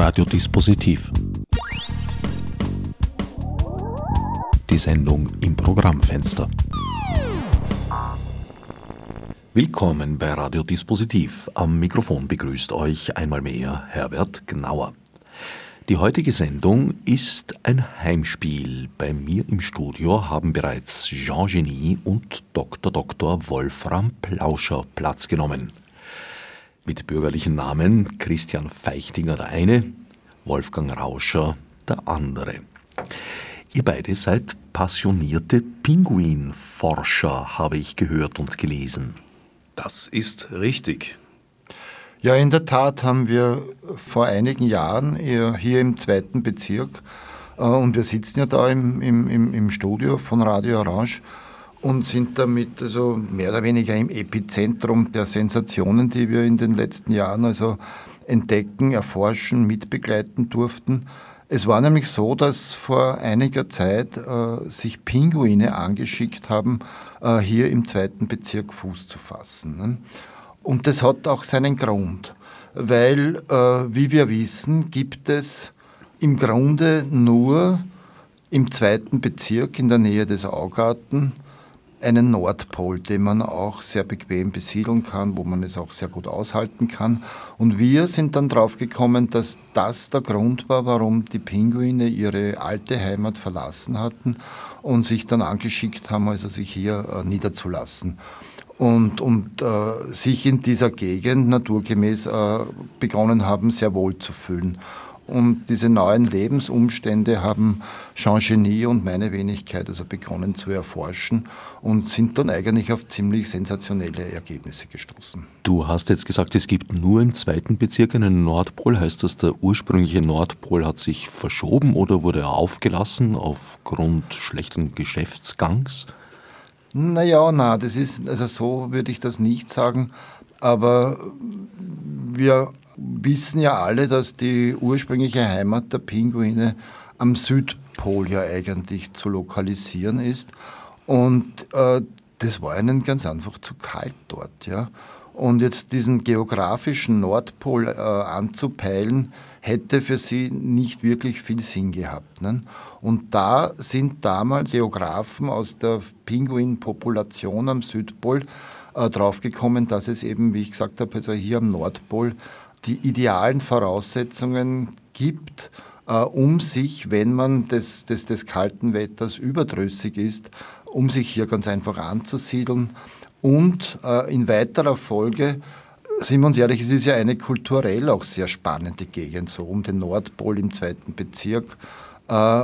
Radiodispositiv. Die Sendung im Programmfenster. Willkommen bei Radiodispositiv. Am Mikrofon begrüßt euch einmal mehr Herbert Gnauer. Die heutige Sendung ist ein Heimspiel. Bei mir im Studio haben bereits Jean Genie und Dr. Dr. Wolfram Plauscher Platz genommen. Mit bürgerlichen Namen Christian Feichtinger der eine, Wolfgang Rauscher der andere. Ihr beide seid passionierte Pinguinforscher, habe ich gehört und gelesen. Das ist richtig. Ja, in der Tat haben wir vor einigen Jahren hier im zweiten Bezirk, äh, und wir sitzen ja da im, im, im Studio von Radio Orange und sind damit also mehr oder weniger im Epizentrum der Sensationen, die wir in den letzten Jahren also entdecken, erforschen, mitbegleiten durften. Es war nämlich so, dass vor einiger Zeit äh, sich Pinguine angeschickt haben, äh, hier im zweiten Bezirk Fuß zu fassen. Ne? Und das hat auch seinen Grund, weil, äh, wie wir wissen, gibt es im Grunde nur im zweiten Bezirk in der Nähe des Augarten einen Nordpol, den man auch sehr bequem besiedeln kann, wo man es auch sehr gut aushalten kann. Und wir sind dann drauf gekommen, dass das der Grund war, warum die Pinguine ihre alte Heimat verlassen hatten und sich dann angeschickt haben, also sich hier äh, niederzulassen und, und äh, sich in dieser Gegend naturgemäß äh, begonnen haben, sehr wohl zu fühlen. Und diese neuen Lebensumstände haben Jean Genie und meine Wenigkeit also begonnen zu erforschen und sind dann eigentlich auf ziemlich sensationelle Ergebnisse gestoßen. Du hast jetzt gesagt, es gibt nur im zweiten Bezirk einen Nordpol. Heißt das, der ursprüngliche Nordpol hat sich verschoben oder wurde er aufgelassen aufgrund schlechten Geschäftsgangs? Naja, na, das ist, also so würde ich das nicht sagen, aber wir wissen ja alle, dass die ursprüngliche Heimat der Pinguine am Südpol ja eigentlich zu lokalisieren ist und äh, das war ihnen ganz einfach zu kalt dort, ja. Und jetzt diesen geografischen Nordpol äh, anzupeilen, hätte für sie nicht wirklich viel Sinn gehabt. Ne? Und da sind damals Geografen aus der Pinguinpopulation am Südpol äh, draufgekommen, dass es eben, wie ich gesagt habe, also hier am Nordpol die idealen Voraussetzungen gibt, äh, um sich, wenn man des, des, des kalten Wetters überdrüssig ist, um sich hier ganz einfach anzusiedeln und äh, in weiterer Folge sind wir uns ehrlich, es ist ja eine kulturell auch sehr spannende Gegend, so um den Nordpol im zweiten Bezirk. Äh,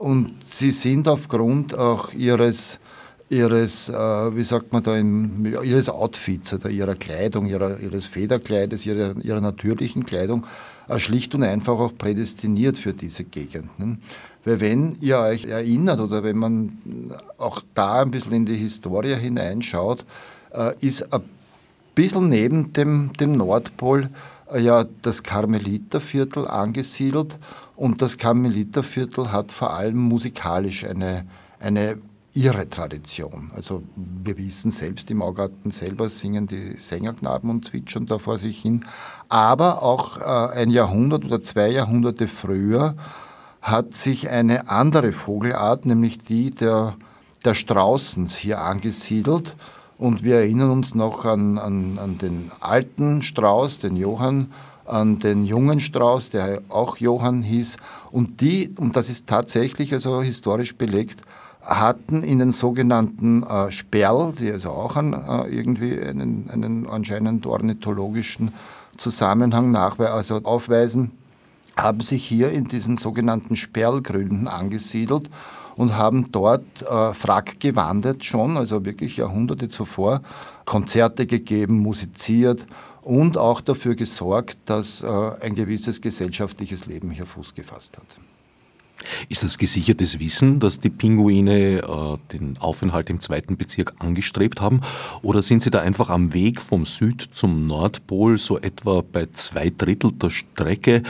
und sie sind aufgrund auch ihres, ihres äh, wie sagt man da, ihres Outfits oder ihrer Kleidung, ihrer, ihres Federkleides, ihrer, ihrer natürlichen Kleidung, äh, schlicht und einfach auch prädestiniert für diese Gegenden. Weil wenn ihr euch erinnert oder wenn man auch da ein bisschen in die Historie hineinschaut, ist ein bisschen neben dem, dem Nordpol äh, ja das Karmeliterviertel angesiedelt und das Karmeliterviertel hat vor allem musikalisch eine, eine ihre Tradition. Also wir wissen selbst im Augarten selber singen die Sängerknaben und zwitschern da vor sich hin. Aber auch äh, ein Jahrhundert oder zwei Jahrhunderte früher hat sich eine andere Vogelart, nämlich die der, der Straußens, hier angesiedelt. Und wir erinnern uns noch an, an, an den alten Strauß, den Johann, an den jungen Strauß, der auch Johann hieß. Und die, und das ist tatsächlich also historisch belegt, hatten in den sogenannten äh, Sperl, die also auch an, äh, irgendwie einen, einen anscheinend ornithologischen Zusammenhang nachweisen, also aufweisen, haben sich hier in diesen sogenannten Sperlgründen angesiedelt und haben dort äh, Frack gewandet schon, also wirklich Jahrhunderte zuvor, Konzerte gegeben, musiziert und auch dafür gesorgt, dass äh, ein gewisses gesellschaftliches Leben hier Fuß gefasst hat. Ist das gesichertes Wissen, dass die Pinguine äh, den Aufenthalt im zweiten Bezirk angestrebt haben? Oder sind sie da einfach am Weg vom Süd zum Nordpol so etwa bei zwei Drittel der Strecke,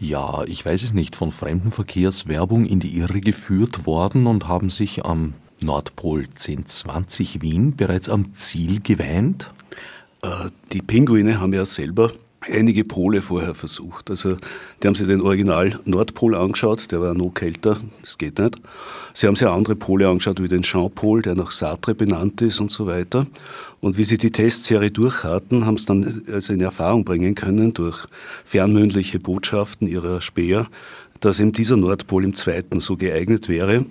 ja, ich weiß es nicht, von Fremdenverkehrswerbung in die Irre geführt worden und haben sich am Nordpol 1020 Wien bereits am Ziel geweint? Äh, die Pinguine haben ja selber einige Pole vorher versucht. Also die haben sich den Original Nordpol angeschaut, der war noch kälter, das geht nicht. Sie haben sich andere Pole angeschaut, wie den Jean-Pol, der nach Sartre benannt ist und so weiter. Und wie sie die Testserie durch hatten, haben sie dann also in Erfahrung bringen können durch fernmündliche Botschaften ihrer Späher, dass eben dieser Nordpol im zweiten so geeignet wäre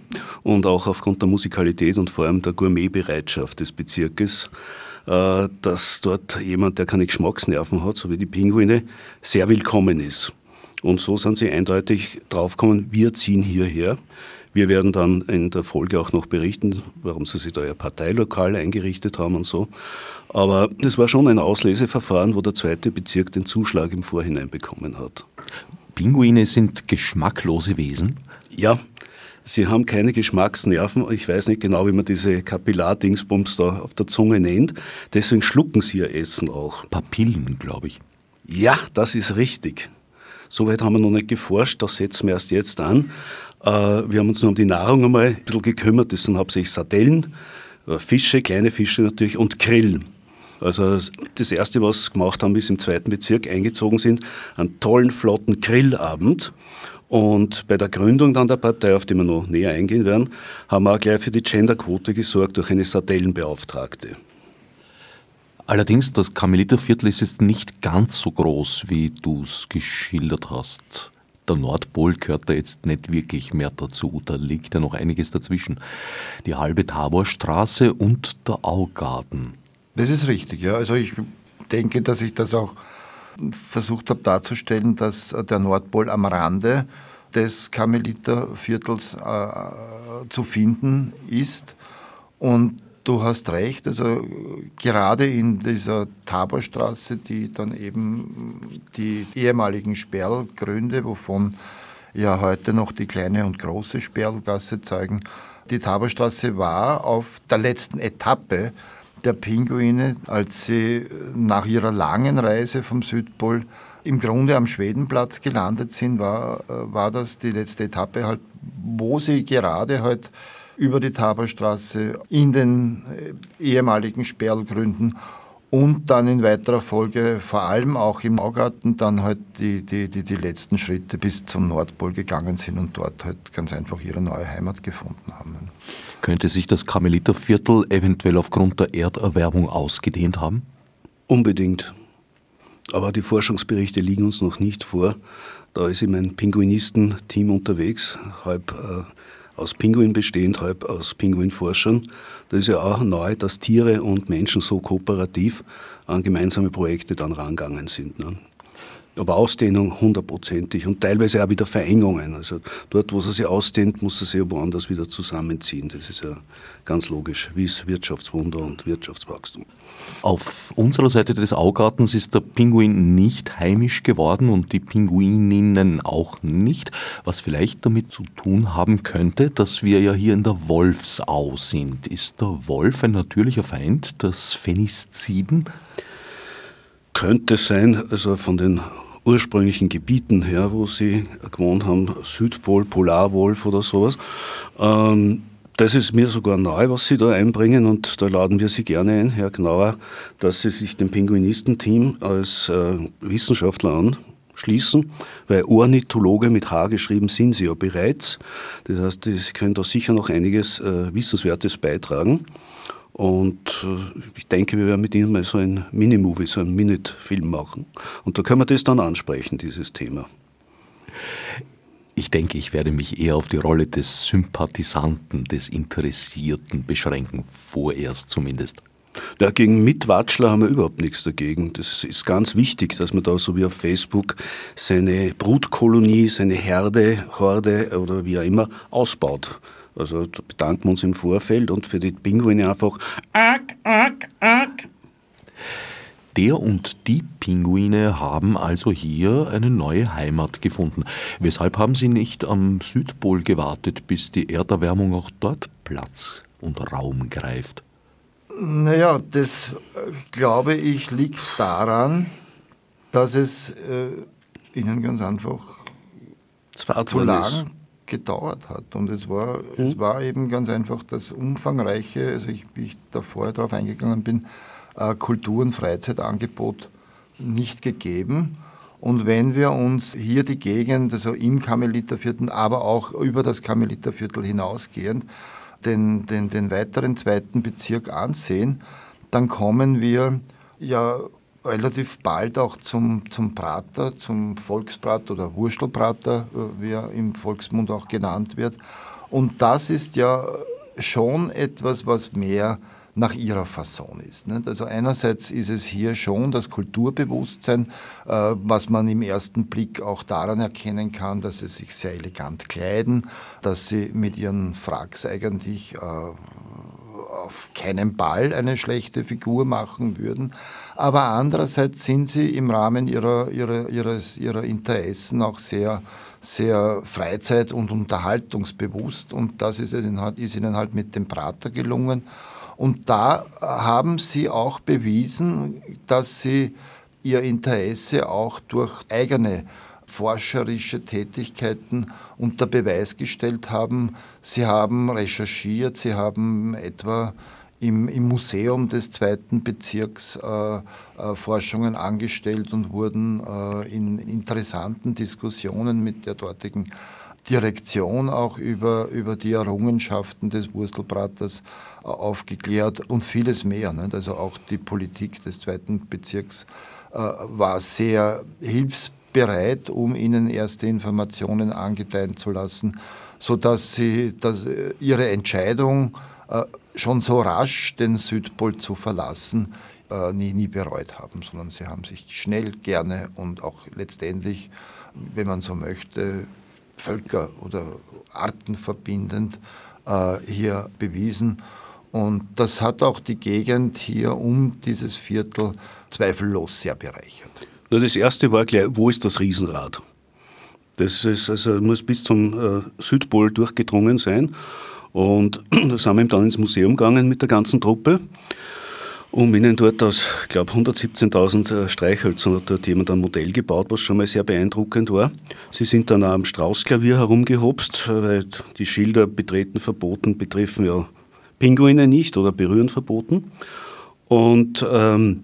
und auch aufgrund der Musikalität und vor allem der Gourmetbereitschaft des Bezirkes dass dort jemand, der keine Geschmacksnerven hat, so wie die Pinguine, sehr willkommen ist. Und so sind sie eindeutig draufgekommen, wir ziehen hierher. Wir werden dann in der Folge auch noch berichten, warum sie sich da ihr Parteilokal eingerichtet haben und so. Aber das war schon ein Ausleseverfahren, wo der zweite Bezirk den Zuschlag im Vorhinein bekommen hat. Pinguine sind geschmacklose Wesen? Ja, Sie haben keine Geschmacksnerven. Ich weiß nicht genau, wie man diese Kapillardingsbums da auf der Zunge nennt. Deswegen schlucken sie ihr Essen auch. Papillen, glaube ich. Ja, das ist richtig. Soweit haben wir noch nicht geforscht, das setzen wir erst jetzt an. Äh, wir haben uns nur um die Nahrung einmal ein bisschen gekümmert. Das sind hauptsächlich Sardellen, äh, Fische, kleine Fische natürlich und Grillen. Also das Erste, was wir gemacht haben, bis im zweiten Bezirk eingezogen sind, einen tollen, flotten Grillabend. Und bei der Gründung dann der Partei, auf die wir noch näher eingehen werden, haben wir auch gleich für die Genderquote gesorgt durch eine Sardellenbeauftragte. Allerdings, das Karmeliterviertel ist jetzt nicht ganz so groß, wie du es geschildert hast. Der Nordpol gehört da jetzt nicht wirklich mehr dazu. Da liegt ja noch einiges dazwischen. Die halbe Taborstraße und der Augarten. Das ist richtig, ja. Also ich denke, dass ich das auch versucht habe darzustellen, dass der Nordpol am Rande des Karmeliterviertels äh, zu finden ist. Und du hast recht, also gerade in dieser Taborstraße, die dann eben die ehemaligen Sperlgründe, wovon ja heute noch die kleine und große Sperlgasse zeigen, die Taborstraße war auf der letzten Etappe der Pinguine, als sie nach ihrer langen Reise vom Südpol im Grunde am Schwedenplatz gelandet sind, war, äh, war das die letzte Etappe, halt, wo sie gerade halt über die Taberstraße in den äh, ehemaligen Sperlgründen und dann in weiterer Folge vor allem auch im Augarten dann halt die, die, die, die letzten Schritte bis zum Nordpol gegangen sind und dort halt ganz einfach ihre neue Heimat gefunden haben. Könnte sich das Karmeliterviertel eventuell aufgrund der Erderwärmung ausgedehnt haben? Unbedingt. Aber die Forschungsberichte liegen uns noch nicht vor. Da ist eben ein Pinguinistenteam unterwegs, halb äh, aus Pinguin bestehend, halb aus Pinguinforschern. Das ist ja auch neu, dass Tiere und Menschen so kooperativ an gemeinsame Projekte dann rangegangen sind. Ne? aber Ausdehnung hundertprozentig und teilweise auch wieder Verengungen. Also dort, wo sie sich ausdehnt, muss sie sich woanders wieder zusammenziehen. Das ist ja ganz logisch, wie es Wirtschaftswunder und Wirtschaftswachstum. Auf unserer Seite des Augartens ist der Pinguin nicht heimisch geworden und die Pinguininnen auch nicht, was vielleicht damit zu tun haben könnte, dass wir ja hier in der Wolfsau sind. Ist der Wolf ein natürlicher Feind des Phenisziden? Könnte sein, also von den ursprünglichen Gebieten her, wo sie gewohnt haben, Südpol, Polarwolf oder sowas. Ähm, das ist mir sogar neu, was Sie da einbringen und da laden wir Sie gerne ein, Herr Knauer, dass Sie sich dem Pinguinistenteam als äh, Wissenschaftler anschließen, weil Ornithologe mit H geschrieben sind Sie ja bereits. Das heißt, Sie können da sicher noch einiges äh, Wissenswertes beitragen. Und äh, ich denke, wir werden mit Ihnen mal so ein Minimovie, so ein Minute-Film machen. Und da können wir das dann ansprechen, dieses Thema. Ich denke, ich werde mich eher auf die Rolle des Sympathisanten, des Interessierten beschränken, vorerst zumindest. Ja, gegen Mitwatschler haben wir überhaupt nichts dagegen. Das ist ganz wichtig, dass man da so wie auf Facebook seine Brutkolonie, seine Herde, Horde oder wie auch immer ausbaut. Also bedanken wir uns im Vorfeld und für die Pinguine einfach Ack, Ack, Ack. Der und die Pinguine haben also hier eine neue Heimat gefunden. Weshalb haben sie nicht am Südpol gewartet, bis die Erderwärmung auch dort Platz und Raum greift? Naja, das äh, glaube ich liegt daran, dass es äh, ihnen ganz einfach zu lang gedauert hat. Und es war, mhm. es war eben ganz einfach das umfangreiche, also ich, wie ich da vorher darauf eingegangen bin, Kultur- und Freizeitangebot nicht gegeben. Und wenn wir uns hier die Gegend, also im Karmeliterviertel, aber auch über das Karmeliterviertel hinausgehend, den, den, den weiteren zweiten Bezirk ansehen, dann kommen wir ja relativ bald auch zum, zum Prater, zum Volksprater oder Wurstelprater, äh, wie er im Volksmund auch genannt wird. Und das ist ja schon etwas, was mehr nach ihrer Fasson ist. Also einerseits ist es hier schon das Kulturbewusstsein, äh, was man im ersten Blick auch daran erkennen kann, dass sie sich sehr elegant kleiden, dass sie mit ihren Fracks eigentlich äh, auf keinen Ball eine schlechte Figur machen würden. Aber andererseits sind sie im Rahmen ihrer, ihrer, ihres, ihrer Interessen auch sehr, sehr freizeit- und unterhaltungsbewusst. Und das ist, ist ihnen halt mit dem Prater gelungen. Und da haben sie auch bewiesen, dass sie ihr Interesse auch durch eigene forscherische Tätigkeiten unter Beweis gestellt haben. Sie haben recherchiert, sie haben etwa im, im Museum des zweiten Bezirks äh, äh, Forschungen angestellt und wurden äh, in interessanten Diskussionen mit der dortigen Direktion auch über, über die Errungenschaften des Wurstelbraters aufgeklärt und vieles mehr. Nicht? Also auch die Politik des zweiten Bezirks äh, war sehr hilfsbereit bereit, um ihnen erste Informationen angedeihen zu lassen, sodass sie dass äh, ihre Entscheidung, äh, schon so rasch den Südpol zu verlassen, äh, nie, nie bereut haben, sondern sie haben sich schnell, gerne und auch letztendlich, wenn man so möchte, Völker oder Arten verbindend hier bewiesen. Und das hat auch die Gegend hier um dieses Viertel zweifellos sehr bereichert. Das erste war gleich, wo ist das Riesenrad? Das ist, also muss bis zum äh, Südpol durchgedrungen sein. Und da sind wir dann ins Museum gegangen mit der ganzen Truppe, um ihnen dort aus, ich glaube, 117.000 äh, Streichhölzern hat dort jemand ein Modell gebaut, was schon mal sehr beeindruckend war. Sie sind dann am Straußklavier herumgehopst, weil die Schilder betreten verboten betreffen ja Pinguine nicht oder berühren verboten. Und ähm,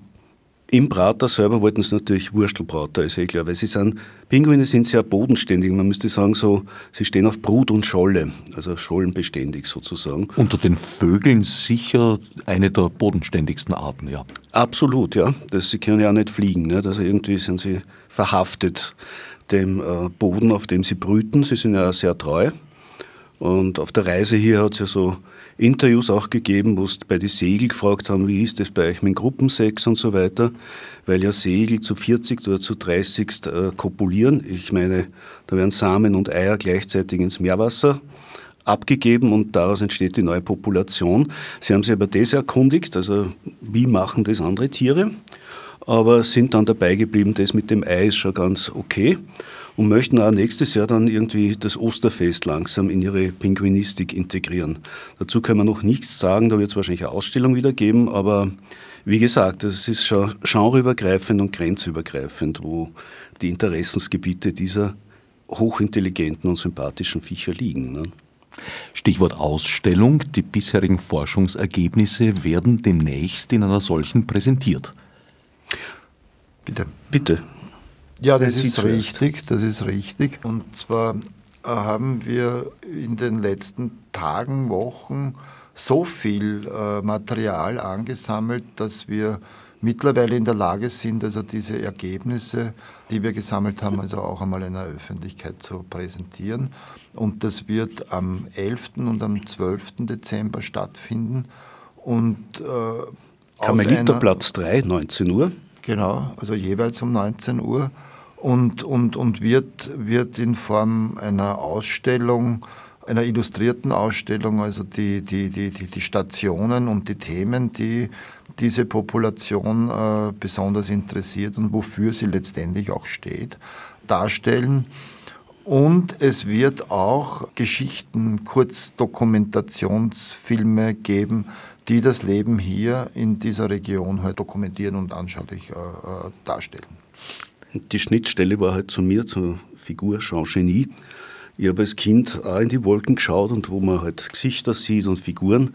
im Prater selber wollten sie natürlich Wurstelprater, ist eh klar, weil sie sind, Pinguine sind sehr bodenständig. Man müsste sagen so, sie stehen auf Brut und Scholle, also schollenbeständig sozusagen. Unter den Vögeln sicher eine der bodenständigsten Arten, ja. Absolut, ja. Das, sie können ja auch nicht fliegen, nicht? also irgendwie sind sie verhaftet dem äh, Boden, auf dem sie brüten. Sie sind ja sehr treu. Und auf der Reise hier hat es ja so Interviews auch gegeben, wo sie bei den Segel gefragt haben, wie ist das bei euch mit Gruppensex und so weiter, weil ja Segel zu 40 oder zu 30 äh, kopulieren. Ich meine, da werden Samen und Eier gleichzeitig ins Meerwasser abgegeben und daraus entsteht die neue Population. Sie haben sich aber das erkundigt, also wie machen das andere Tiere, aber sind dann dabei geblieben, das mit dem Ei ist schon ganz okay und möchten auch nächstes Jahr dann irgendwie das Osterfest langsam in ihre Pinguinistik integrieren. Dazu können wir noch nichts sagen, da wird es wahrscheinlich eine Ausstellung wieder geben, aber wie gesagt, es ist schon genreübergreifend und grenzübergreifend, wo die Interessensgebiete dieser hochintelligenten und sympathischen Viecher liegen. Ne? Stichwort Ausstellung. Die bisherigen Forschungsergebnisse werden demnächst in einer solchen präsentiert. Bitte. Bitte. Ja, das ist richtig, das ist richtig. Und zwar äh, haben wir in den letzten Tagen, Wochen so viel äh, Material angesammelt, dass wir mittlerweile in der Lage sind, also diese Ergebnisse, die wir gesammelt haben, also auch einmal in der Öffentlichkeit zu präsentieren. Und das wird am 11. und am 12. Dezember stattfinden. Und äh, Karmeliterplatz 3, 19 Uhr. Genau, also jeweils um 19 Uhr und, und, und wird, wird in Form einer Ausstellung, einer illustrierten Ausstellung, also die, die, die, die, Stationen und die Themen, die diese Population äh, besonders interessiert und wofür sie letztendlich auch steht, darstellen. Und es wird auch Geschichten, Kurzdokumentationsfilme geben, die das Leben hier in dieser Region halt dokumentieren und anschaulich äh, äh darstellen. Die Schnittstelle war halt zu mir, zur Figur Jean Genie. Ich habe als Kind auch in die Wolken geschaut und wo man halt Gesichter sieht und Figuren.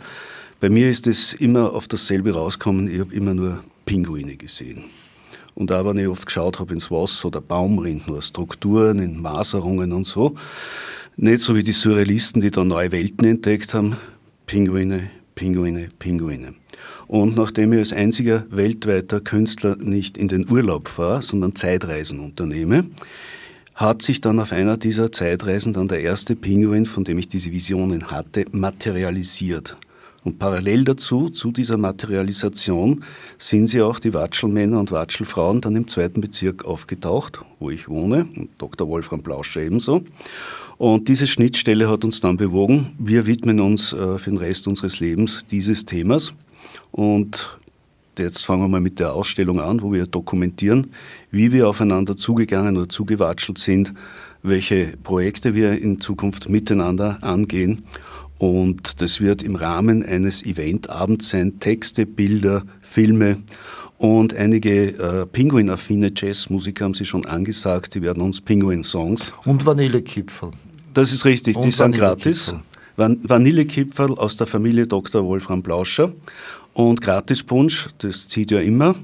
Bei mir ist es immer auf dasselbe rausgekommen, ich habe immer nur Pinguine gesehen. Und auch wenn ich oft geschaut habe ins Wasser oder Baumrind, nur Strukturen, in Maserungen und so, nicht so wie die Surrealisten, die da neue Welten entdeckt haben, Pinguine, Pinguine, Pinguine. Und nachdem ich als einziger weltweiter Künstler nicht in den Urlaub fahre, sondern Zeitreisen unternehme, hat sich dann auf einer dieser Zeitreisen dann der erste Pinguin, von dem ich diese Visionen hatte, materialisiert. Und parallel dazu, zu dieser Materialisation, sind sie auch die Watschelmänner und Watschelfrauen dann im zweiten Bezirk aufgetaucht, wo ich wohne, und Dr. Wolfram Plauscher ebenso. Und diese Schnittstelle hat uns dann bewogen, wir widmen uns äh, für den Rest unseres Lebens dieses Themas. Und Jetzt fangen wir mal mit der Ausstellung an, wo wir dokumentieren, wie wir aufeinander zugegangen oder zugewatschelt sind, welche Projekte wir in Zukunft miteinander angehen. Und das wird im Rahmen eines Eventabends sein, Texte, Bilder, Filme und einige äh, Pinguin-affine Jazzmusiker haben Sie schon angesagt, die werden uns Pinguin-Songs. Und Vanillekipferl. Das ist richtig, und die sind gratis. Vanillekipferl aus der Familie Dr. Wolfram Blauscher und Gratispunsch, das zieht ja immer.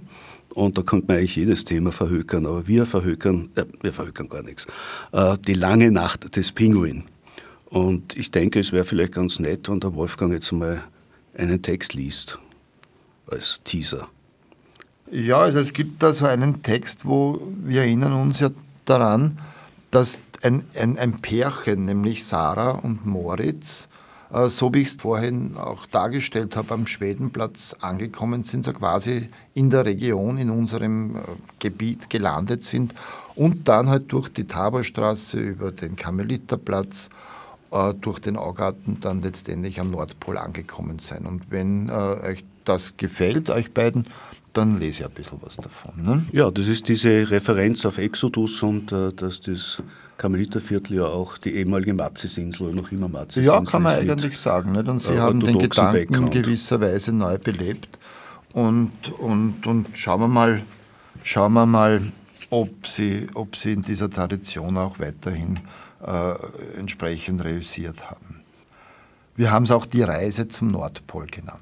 Und da könnte man eigentlich jedes Thema verhökern, aber wir verhökern, äh, wir verhökern gar nichts. Äh, die lange Nacht des Pinguin. Und ich denke, es wäre vielleicht ganz nett, wenn der Wolfgang jetzt mal einen Text liest, als Teaser. Ja, also es gibt da so einen Text, wo wir erinnern uns ja daran, dass ein, ein, ein Pärchen, nämlich Sarah und Moritz, äh, so wie ich es vorhin auch dargestellt habe, am Schwedenplatz angekommen sind, so quasi in der Region, in unserem äh, Gebiet gelandet sind und dann halt durch die Taborstraße über den Karmeliterplatz äh, durch den Augarten dann letztendlich am Nordpol angekommen sein. Und wenn euch das gefällt, euch beiden, dann lese ich ein bisschen was davon. Ne? Ja, das ist diese Referenz auf Exodus und dass das Karmeliterviertel ja auch die ehemalige Matzesinsel oder noch immer Matzesinsel Ja, kann man eigentlich sagen. Nicht? Und Sie äh, haben den Gedanken in gewisser Weise neu belebt. Und, und, und schauen wir mal, schauen wir mal ob, Sie, ob Sie in dieser Tradition auch weiterhin äh, entsprechend reüssiert haben. Wir haben es auch die Reise zum Nordpol genannt.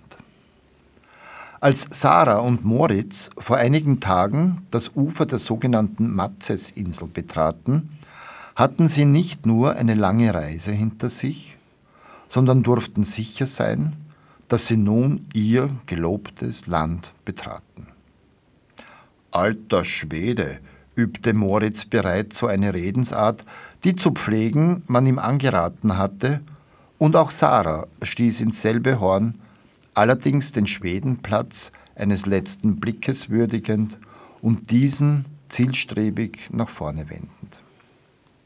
Als Sarah und Moritz vor einigen Tagen das Ufer der sogenannten Matzesinsel betraten, hatten sie nicht nur eine lange Reise hinter sich, sondern durften sicher sein, dass sie nun ihr gelobtes Land betraten. Alter Schwede, übte Moritz bereits so eine Redensart, die zu pflegen man ihm angeraten hatte, und auch Sarah stieß ins selbe Horn, allerdings den Schwedenplatz eines letzten Blickes würdigend und diesen zielstrebig nach vorne wendend.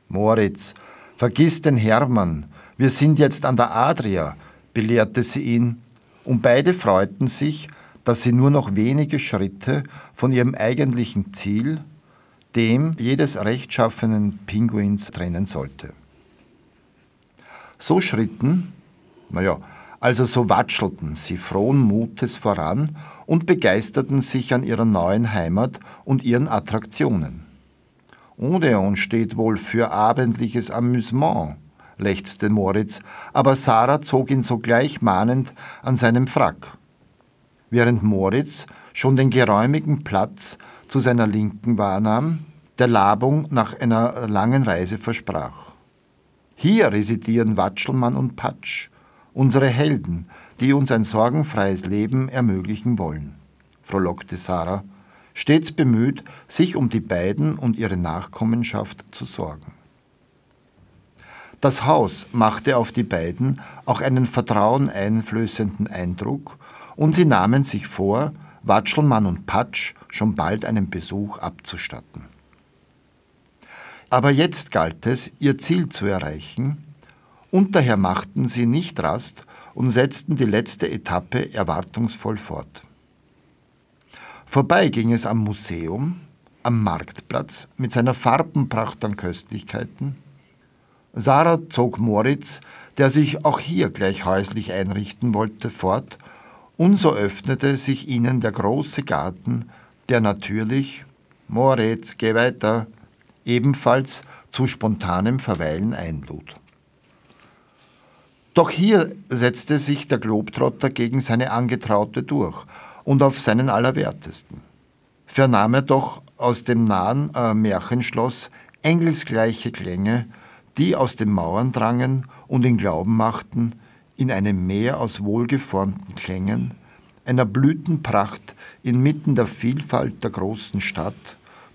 Moritz, vergiss den Hermann, wir sind jetzt an der Adria, belehrte sie ihn, und beide freuten sich, dass sie nur noch wenige Schritte von ihrem eigentlichen Ziel, dem jedes rechtschaffenen Pinguins, trennen sollte. So schritten, naja, also so watschelten sie frohen Mutes voran und begeisterten sich an ihrer neuen Heimat und ihren Attraktionen. Odeon steht wohl für abendliches Amüsement, lechzte Moritz, aber Sarah zog ihn sogleich mahnend an seinem Frack. Während Moritz schon den geräumigen Platz zu seiner Linken wahrnahm, der Labung nach einer langen Reise versprach. Hier residieren Watschelmann und Patsch, unsere Helden, die uns ein sorgenfreies Leben ermöglichen wollen, frohlockte Sarah stets bemüht, sich um die beiden und ihre Nachkommenschaft zu sorgen. Das Haus machte auf die beiden auch einen vertraueneinflößenden Eindruck und sie nahmen sich vor, Watschelmann und Patsch schon bald einen Besuch abzustatten. Aber jetzt galt es, ihr Ziel zu erreichen, und daher machten sie nicht Rast und setzten die letzte Etappe erwartungsvoll fort. Vorbei ging es am Museum, am Marktplatz mit seiner Farbenpracht an Köstlichkeiten. Sarah zog Moritz, der sich auch hier gleich häuslich einrichten wollte, fort, und so öffnete sich ihnen der große Garten, der natürlich, Moritz, geh weiter, ebenfalls zu spontanem Verweilen einlud. Doch hier setzte sich der Globetrotter gegen seine Angetraute durch und auf seinen Allerwertesten. Vernahm er doch aus dem nahen äh, Märchenschloss engelsgleiche Klänge, die aus den Mauern drangen und ihn glauben machten, in einem Meer aus wohlgeformten Klängen, einer Blütenpracht inmitten der Vielfalt der großen Stadt,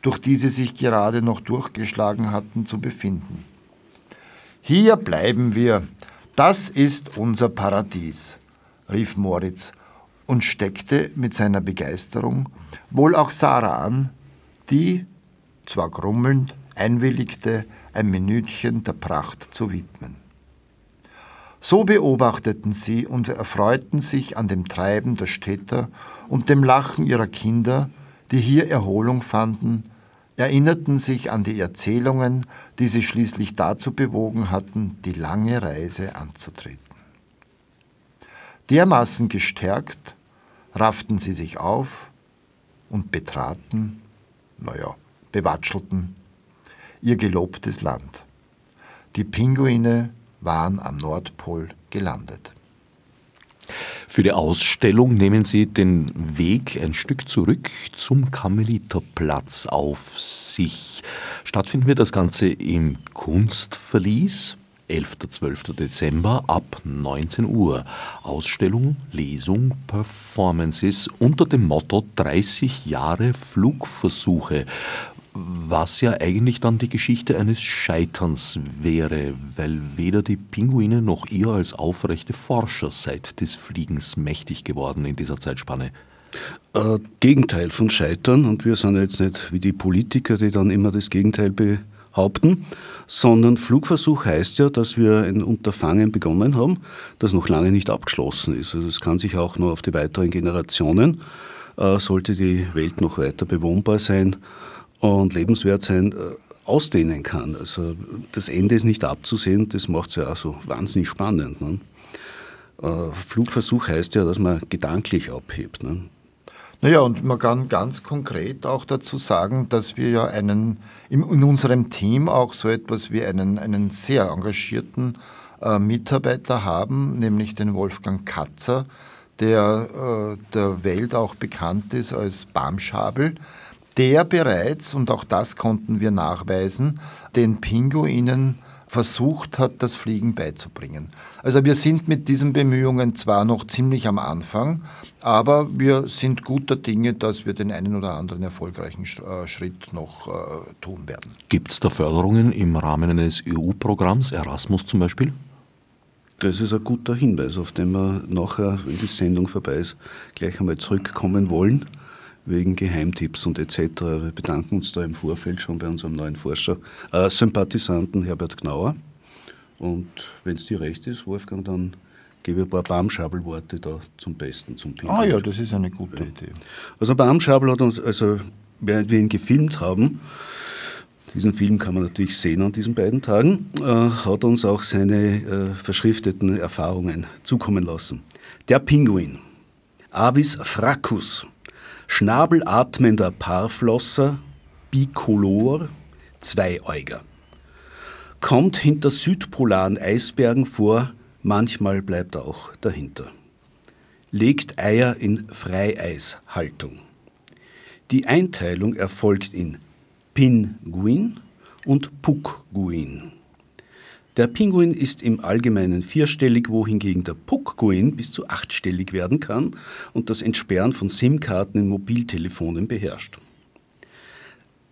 durch die sie sich gerade noch durchgeschlagen hatten, zu befinden. Hier bleiben wir, das ist unser Paradies, rief Moritz und steckte mit seiner Begeisterung wohl auch Sarah an, die, zwar grummelnd, einwilligte, ein Minütchen der Pracht zu widmen. So beobachteten sie und erfreuten sich an dem Treiben der Städter und dem Lachen ihrer Kinder, die hier Erholung fanden, erinnerten sich an die Erzählungen, die sie schließlich dazu bewogen hatten, die lange Reise anzutreten. Dermaßen gestärkt rafften sie sich auf und betraten, naja, bewatschelten, ihr gelobtes Land. Die Pinguine waren am Nordpol gelandet. Für die Ausstellung nehmen Sie den Weg ein Stück zurück zum Karmeliterplatz auf sich. Stattfinden wird das Ganze im Kunstverlies. 11. 12. Dezember ab 19 Uhr. Ausstellung, Lesung, Performances unter dem Motto 30 Jahre Flugversuche was ja eigentlich dann die Geschichte eines Scheiterns wäre, weil weder die Pinguine noch ihr als aufrechte Forscher seid des Fliegens mächtig geworden in dieser Zeitspanne. Äh, Gegenteil von Scheitern, und wir sind jetzt nicht wie die Politiker, die dann immer das Gegenteil behaupten, sondern Flugversuch heißt ja, dass wir ein Unterfangen begonnen haben, das noch lange nicht abgeschlossen ist. Also es kann sich auch nur auf die weiteren Generationen, äh, sollte die Welt noch weiter bewohnbar sein, und lebenswert sein äh, ausdehnen kann. Also das Ende ist nicht abzusehen, das macht es ja auch so wahnsinnig spannend. Ne? Äh, Flugversuch heißt ja, dass man gedanklich abhebt. Ne? Naja, und man kann ganz konkret auch dazu sagen, dass wir ja einen, in unserem Team auch so etwas wie einen, einen sehr engagierten äh, Mitarbeiter haben, nämlich den Wolfgang Katzer, der äh, der Welt auch bekannt ist als Barmschabel der bereits, und auch das konnten wir nachweisen, den Pinguinen versucht hat, das Fliegen beizubringen. Also wir sind mit diesen Bemühungen zwar noch ziemlich am Anfang, aber wir sind guter Dinge, dass wir den einen oder anderen erfolgreichen äh, Schritt noch äh, tun werden. Gibt es da Förderungen im Rahmen eines EU-Programms, Erasmus zum Beispiel? Das ist ein guter Hinweis, auf den wir nachher, wenn die Sendung vorbei ist, gleich einmal zurückkommen wollen wegen Geheimtipps und etc. Wir bedanken uns da im Vorfeld schon bei unserem neuen Forscher, äh, Sympathisanten Herbert Gnauer. Und wenn es dir recht ist, Wolfgang, dann gebe ich ein paar Baumschabelworte da zum Besten, zum Pinkeln. Ah ja, das ist eine gute ja. Idee. Also Baumschabel hat uns, also während wir ihn gefilmt haben, diesen Film kann man natürlich sehen an diesen beiden Tagen, äh, hat uns auch seine äh, verschrifteten Erfahrungen zukommen lassen. Der Pinguin, Avis fracus, schnabelatmender Paarflosser, bicolor, Zweiäuger. Kommt hinter südpolaren Eisbergen vor, manchmal bleibt er auch dahinter. Legt Eier in Freieishaltung. Die Einteilung erfolgt in Pinguin und Puckguin. Der Pinguin ist im Allgemeinen vierstellig, wohingegen der Puckguin bis zu achtstellig werden kann und das Entsperren von SIM-Karten in Mobiltelefonen beherrscht.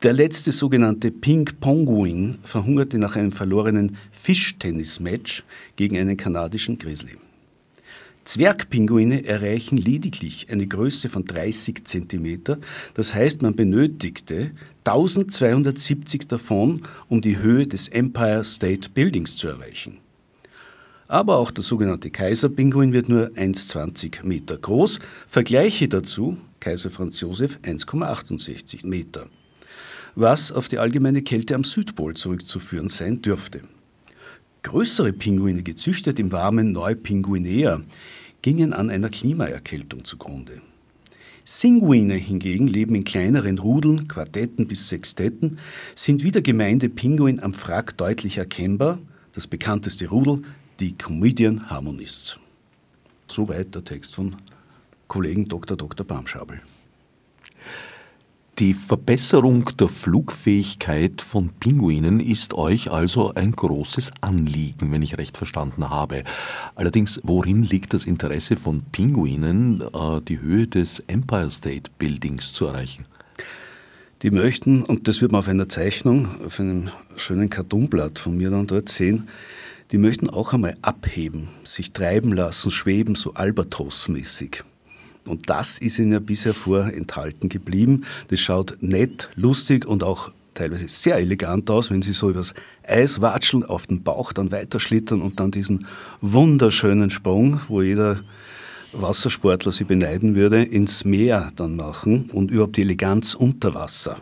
Der letzte sogenannte Ping-Ponguin verhungerte nach einem verlorenen Fischtennis-Match gegen einen kanadischen Grizzly. Zwergpinguine erreichen lediglich eine Größe von 30 cm, das heißt man benötigte 1270 davon, um die Höhe des Empire State Buildings zu erreichen. Aber auch der sogenannte Kaiserpinguin wird nur 1,20 Meter groß. Vergleiche dazu Kaiser Franz Josef 1,68 Meter, was auf die allgemeine Kälte am Südpol zurückzuführen sein dürfte. Größere Pinguine, gezüchtet im warmen Neupinguinea, gingen an einer Klimaerkältung zugrunde. Singuine hingegen leben in kleineren Rudeln, Quartetten bis Sextetten, sind wie der Gemeinde Pinguin am Frack deutlich erkennbar, das bekannteste Rudel, die Comedian Harmonists. Soweit der Text von Kollegen Dr. Dr. Barmschabel. Die Verbesserung der Flugfähigkeit von Pinguinen ist euch also ein großes Anliegen, wenn ich recht verstanden habe. Allerdings, worin liegt das Interesse von Pinguinen, äh, die Höhe des Empire State Buildings zu erreichen? Die möchten, und das wird man auf einer Zeichnung, auf einem schönen Kartonblatt von mir dann dort sehen, die möchten auch einmal abheben, sich treiben lassen, schweben, so Albatros-mäßig. Und das ist ihnen ja bisher vorenthalten geblieben. Das schaut nett, lustig und auch teilweise sehr elegant aus, wenn sie so übers Eis watscheln, auf den Bauch dann weiterschlittern und dann diesen wunderschönen Sprung, wo jeder Wassersportler sie beneiden würde, ins Meer dann machen und überhaupt die Eleganz unter Wasser.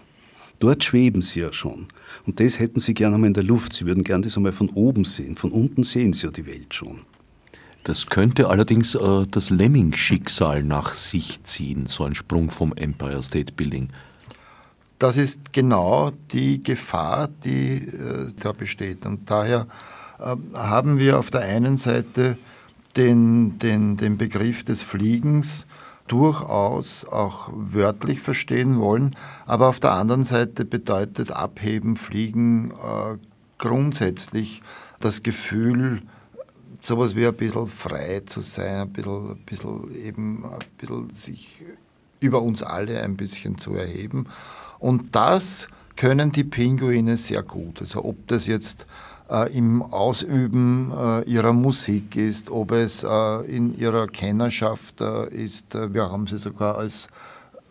Dort schweben sie ja schon. Und das hätten sie gerne einmal in der Luft. Sie würden gerne das einmal von oben sehen. Von unten sehen sie ja die Welt schon. Das könnte allerdings äh, das Lemming-Schicksal nach sich ziehen, so ein Sprung vom Empire State Building. Das ist genau die Gefahr, die äh, da besteht. Und daher äh, haben wir auf der einen Seite den, den, den Begriff des Fliegens durchaus auch wörtlich verstehen wollen, aber auf der anderen Seite bedeutet Abheben, Fliegen äh, grundsätzlich das Gefühl, sowas wie ein bisschen frei zu sein, ein bisschen, ein bisschen eben ein bisschen sich über uns alle ein bisschen zu erheben. Und das können die Pinguine sehr gut. Also ob das jetzt äh, im Ausüben äh, ihrer Musik ist, ob es äh, in ihrer Kennerschaft äh, ist. Wir haben sie sogar als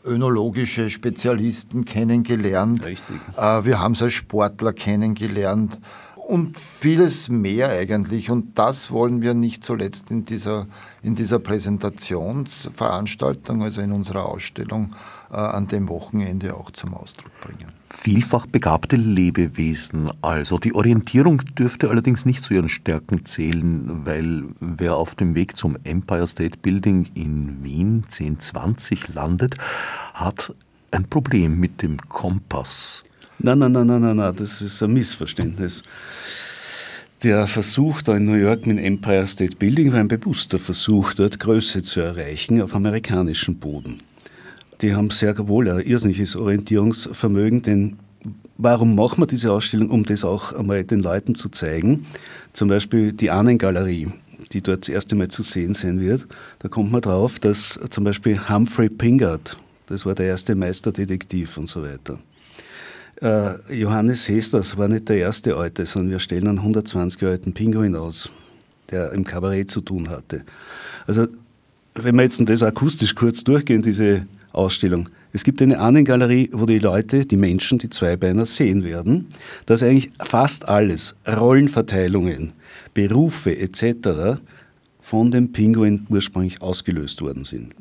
önologische Spezialisten kennengelernt. Richtig. Äh, wir haben sie als Sportler kennengelernt und vieles mehr eigentlich. Und das wollen wir nicht zuletzt in dieser, in dieser Präsentationsveranstaltung, also in unserer Ausstellung äh, an dem Wochenende auch zum Ausdruck bringen. Vielfach begabte Lebewesen also. Die Orientierung dürfte allerdings nicht zu ihren Stärken zählen, weil wer auf dem Weg zum Empire State Building in Wien 1020 landet, hat ein Problem mit dem Kompass. Nein, nein, nein, nein, nein, nein, das ist ein Missverständnis. Der Versuch da in New York mit Empire State Building war ein bewusster Versuch, dort Größe zu erreichen auf amerikanischem Boden. Die haben sehr wohl ein irrsinniges Orientierungsvermögen, denn warum machen wir diese Ausstellung? Um das auch einmal den Leuten zu zeigen. Zum Beispiel die Ahnengalerie, die dort das erste Mal zu sehen sein wird. Da kommt man drauf, dass zum Beispiel Humphrey Pingard, das war der erste Meisterdetektiv und so weiter, äh, Johannes Hesters war nicht der erste Alte, sondern wir stellen einen 120 alten Pinguin aus, der im Kabarett zu tun hatte. Also, wenn wir jetzt das akustisch kurz durchgehen, diese Ausstellung. Es gibt eine Ahnengalerie, wo die Leute, die Menschen, die Zweibeiner sehen werden, dass eigentlich fast alles, Rollenverteilungen, Berufe etc. von dem Pinguin ursprünglich ausgelöst worden sind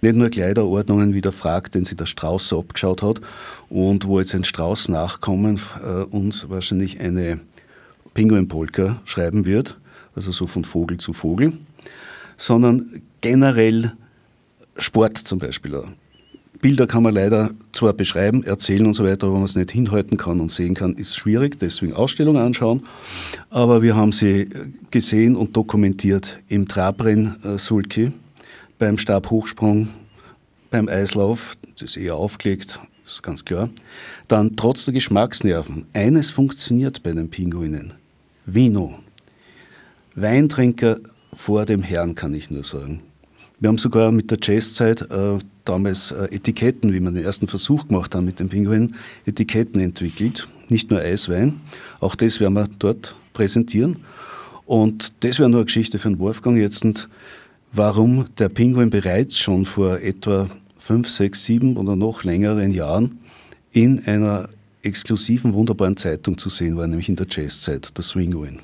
nicht nur Kleiderordnungen wie der Frag, den sich der Strauß abgeschaut hat und wo jetzt ein Strauß-Nachkommen äh, uns wahrscheinlich eine Pinguinpolka schreiben wird, also so von Vogel zu Vogel, sondern generell Sport zum Beispiel. Bilder kann man leider zwar beschreiben, erzählen und so weiter, aber wenn man es nicht hinhalten kann und sehen kann, ist schwierig, deswegen Ausstellungen anschauen. Aber wir haben sie gesehen und dokumentiert im Trabrenn äh, Sulki, beim Stabhochsprung, beim Eislauf, das ist eher aufgelegt, ist ganz klar. Dann trotz der Geschmacksnerven. Eines funktioniert bei den Pinguinen. Vino. Weintrinker vor dem Herrn, kann ich nur sagen. Wir haben sogar mit der Jazzzeit äh, damals äh, Etiketten, wie wir den ersten Versuch gemacht haben mit den Pinguinen, Etiketten entwickelt. Nicht nur Eiswein. Auch das werden wir dort präsentieren. Und das wäre nur eine Geschichte für den Wolfgang jetzt. Und warum der Pinguin bereits schon vor etwa fünf, sechs, sieben oder noch längeren Jahren in einer exklusiven, wunderbaren Zeitung zu sehen war, nämlich in der Jazzzeit, der Swinguin.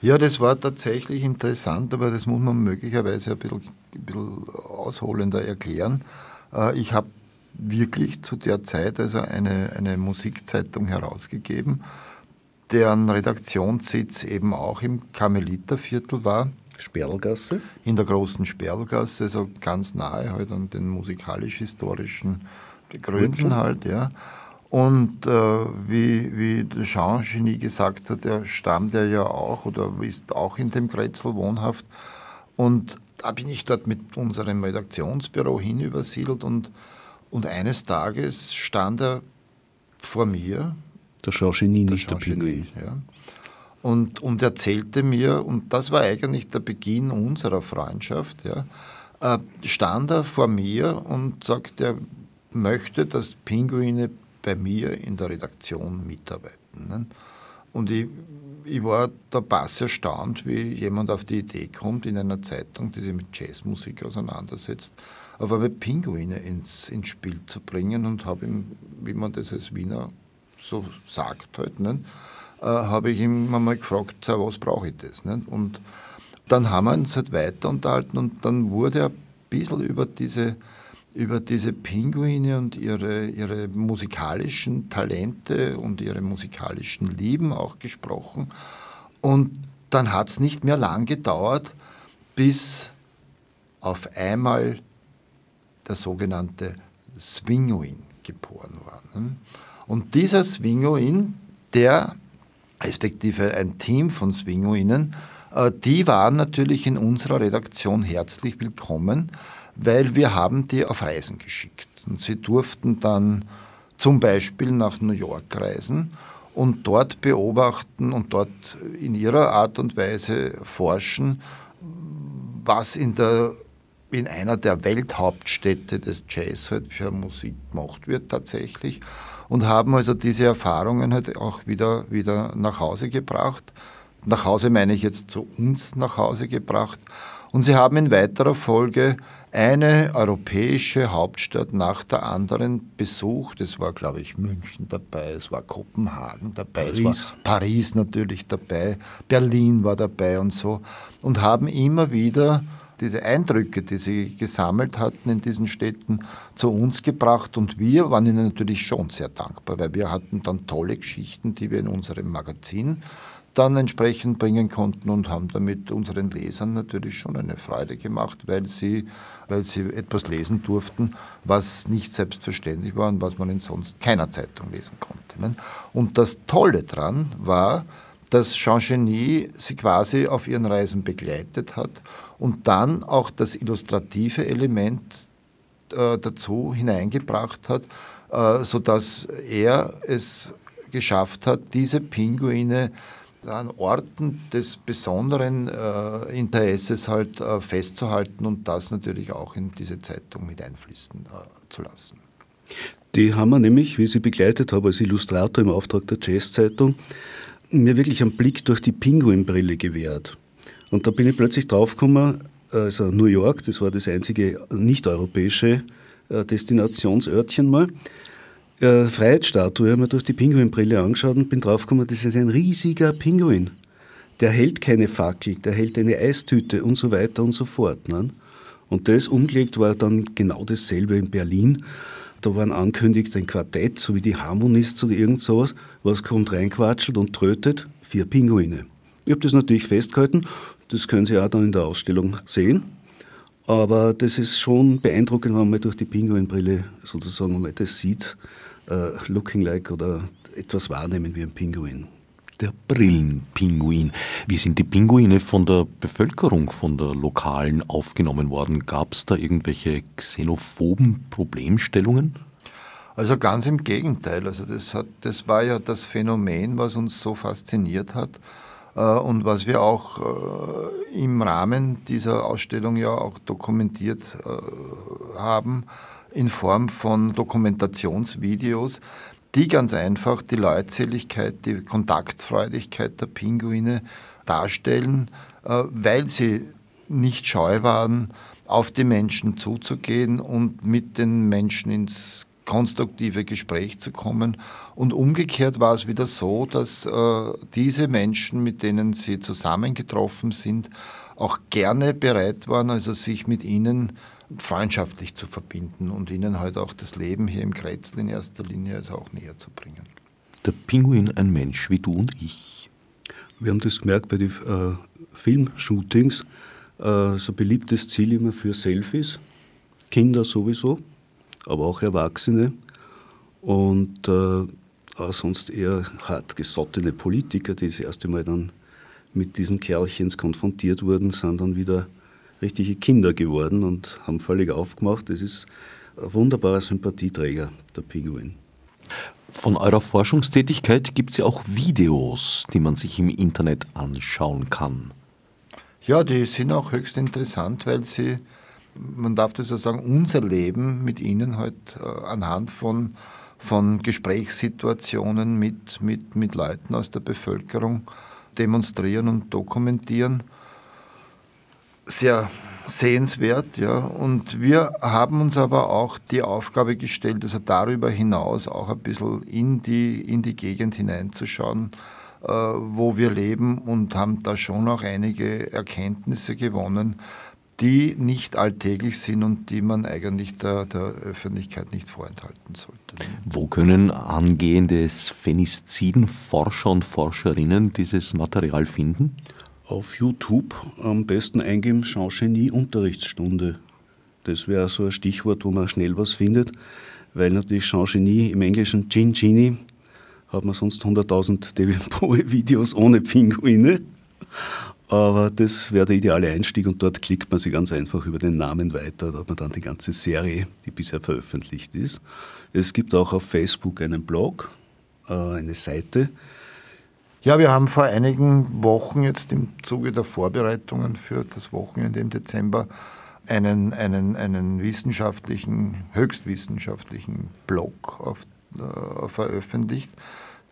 Ja, das war tatsächlich interessant, aber das muss man möglicherweise ein bisschen, ein bisschen ausholender erklären. Äh, ich habe wirklich zu der Zeit also eine, eine Musikzeitung herausgegeben, deren Redaktionssitz eben auch im Karmeliterviertel war. Sperlgasse? In der großen Sperlgasse, also ganz nahe halt an den musikalisch-historischen Gründen halt, ja. Und äh, wie, wie Jean Genie gesagt hat, er stammt er ja auch oder ist auch in dem Kretzel wohnhaft. Und da bin ich dort mit unserem Redaktionsbüro hinübersiedelt und, Und eines Tages stand er vor mir. Der Jean Genie, nicht der Pinguin. Ja. Und, und erzählte mir, und das war eigentlich der Beginn unserer Freundschaft, ja, äh, stand er vor mir und sagte, er möchte, dass Pinguine bei mir in der Redaktion mitarbeiten. Ne? Und ich, ich war da pass erstaunt, wie jemand auf die Idee kommt, in einer Zeitung, die sich mit Jazzmusik auseinandersetzt, auf einmal Pinguine ins, ins Spiel zu bringen und habe ihm, wie man das als Wiener so sagt, halt, ne, äh, habe ich ihm mal gefragt, was brauche ich das? Ne? Und dann haben wir uns halt weiter unterhalten und dann wurde ein bisschen über diese über diese Pinguine und ihre, ihre musikalischen Talente und ihre musikalischen Lieben auch gesprochen. Und dann hat es nicht mehr lang gedauert, bis auf einmal der sogenannte Swinguin geboren war. Ne? Und dieser Swinguin, der, respektive ein Team von Swinguinen, äh, die waren natürlich in unserer Redaktion herzlich willkommen, weil wir haben die auf Reisen geschickt. Und sie durften dann zum Beispiel nach New York reisen und dort beobachten und dort in ihrer Art und Weise forschen, was in, der, in einer der Welthauptstädte des Jazz halt für Musik gemacht wird tatsächlich und haben also diese Erfahrungen halt auch wieder, wieder nach Hause gebracht. Nach Hause meine ich jetzt zu uns nach Hause gebracht. Und sie haben in weiterer Folge eine europäische Hauptstadt nach der anderen besucht. Es war, glaube ich, München dabei, es war Kopenhagen dabei, Paris. es war Paris natürlich dabei, Berlin war dabei und so. Und haben immer wieder diese Eindrücke, die sie gesammelt hatten in diesen Städten, zu uns gebracht. Und wir waren ihnen natürlich schon sehr dankbar, weil wir hatten dann tolle Geschichten, die wir in unserem Magazin dann entsprechend bringen konnten und haben damit unseren Lesern natürlich schon eine Freude gemacht, weil sie, weil sie etwas lesen durften, was nicht selbstverständlich war und was man in sonst keiner Zeitung lesen konnte. Und das Tolle daran war, dass Jean Genie sie quasi auf ihren Reisen begleitet hat und dann auch das illustrative Element äh, dazu hineingebracht hat, äh, sodass er es geschafft hat, diese Pinguine an Orten des besonderen äh, Interesses halt äh, festzuhalten und das natürlich auch in diese Zeitung mit einfließen äh, zu lassen. Die haben wir nämlich, wie ich sie begleitet habe als Illustrator im Auftrag der Jazz-Zeitung, mir wirklich einen Blick durch die Pinguinbrille gewährt. Und da bin ich plötzlich draufgekommen, also New York, das war das einzige nicht-europäische äh, Destinationsörtchen mal, äh, Freiheitsstatue, habe mir durch die Pinguinbrille angeschaut und bin draufgekommen, das ist ein riesiger Pinguin. Der hält keine Fackel, der hält eine Eistüte und so weiter und so fort. Ne? Und das umgelegt war dann genau dasselbe in Berlin. Da waren angekündigt ein Quartett, so wie die Harmonists oder irgend sowas, was kommt reinquatschelt und trötet, vier Pinguine. Ich habe das natürlich festgehalten, das können Sie auch dann in der Ausstellung sehen. Aber das ist schon beeindruckend, wenn man mal durch die Pinguinbrille sozusagen mal das sieht, uh, looking like oder etwas wahrnehmen wie ein Pinguin. Der Brillenpinguin. Wie sind die Pinguine von der Bevölkerung, von der lokalen aufgenommen worden? Gab es da irgendwelche xenophoben Problemstellungen? Also ganz im Gegenteil. Also das, hat, das war ja das Phänomen, was uns so fasziniert hat und was wir auch äh, im Rahmen dieser Ausstellung ja auch dokumentiert äh, haben in Form von Dokumentationsvideos, die ganz einfach die Leutseligkeit, die Kontaktfreudigkeit der Pinguine darstellen, äh, weil sie nicht scheu waren, auf die Menschen zuzugehen und mit den Menschen ins konstruktive Gespräch zu kommen. Und umgekehrt war es wieder so, dass äh, diese Menschen, mit denen sie zusammengetroffen sind, auch gerne bereit waren, also sich mit ihnen freundschaftlich zu verbinden und ihnen halt auch das Leben hier im Kretzel in erster Linie also auch näher zu bringen. Der Pinguin ein Mensch wie du und ich. Wir haben das gemerkt bei den äh, Filmshootings, äh, so beliebtes Ziel immer für Selfies, Kinder sowieso, aber auch Erwachsene und äh, sonst eher hartgesottene Politiker, die das erste Mal dann mit diesen Kerlchens konfrontiert wurden, sind dann wieder richtige Kinder geworden und haben völlig aufgemacht. Das ist ein wunderbarer Sympathieträger, der Pinguin. Von eurer Forschungstätigkeit gibt es ja auch Videos, die man sich im Internet anschauen kann. Ja, die sind auch höchst interessant, weil sie, man darf das ja sagen, unser Leben mit ihnen halt äh, anhand von, von Gesprächssituationen mit, mit, mit Leuten aus der Bevölkerung demonstrieren und dokumentieren. Sehr sehenswert, ja. Und wir haben uns aber auch die Aufgabe gestellt, also darüber hinaus auch ein bisschen in die, in die Gegend hineinzuschauen, äh, wo wir leben und haben da schon auch einige Erkenntnisse gewonnen, die nicht alltäglich sind und die man eigentlich der, der Öffentlichkeit nicht vorenthalten sollte. Wo können angehende Spheniziden-Forscher und Forscherinnen dieses Material finden? auf YouTube am besten eingeben Jean Unterrichtsstunde. Das wäre so ein Stichwort, wo man schnell was findet, weil natürlich Jean im Englischen Gin Genie hat man sonst 100.000 David Bowie Videos ohne Pinguine. Aber das wäre der ideale Einstieg und dort klickt man sich ganz einfach über den Namen weiter. Da hat man dann die ganze Serie, die bisher veröffentlicht ist. Es gibt auch auf Facebook einen Blog, äh, eine Seite, ja, wir haben vor einigen Wochen jetzt im Zuge der Vorbereitungen für das Wochenende im Dezember einen, einen, einen wissenschaftlichen, höchstwissenschaftlichen Blog auf, äh, veröffentlicht,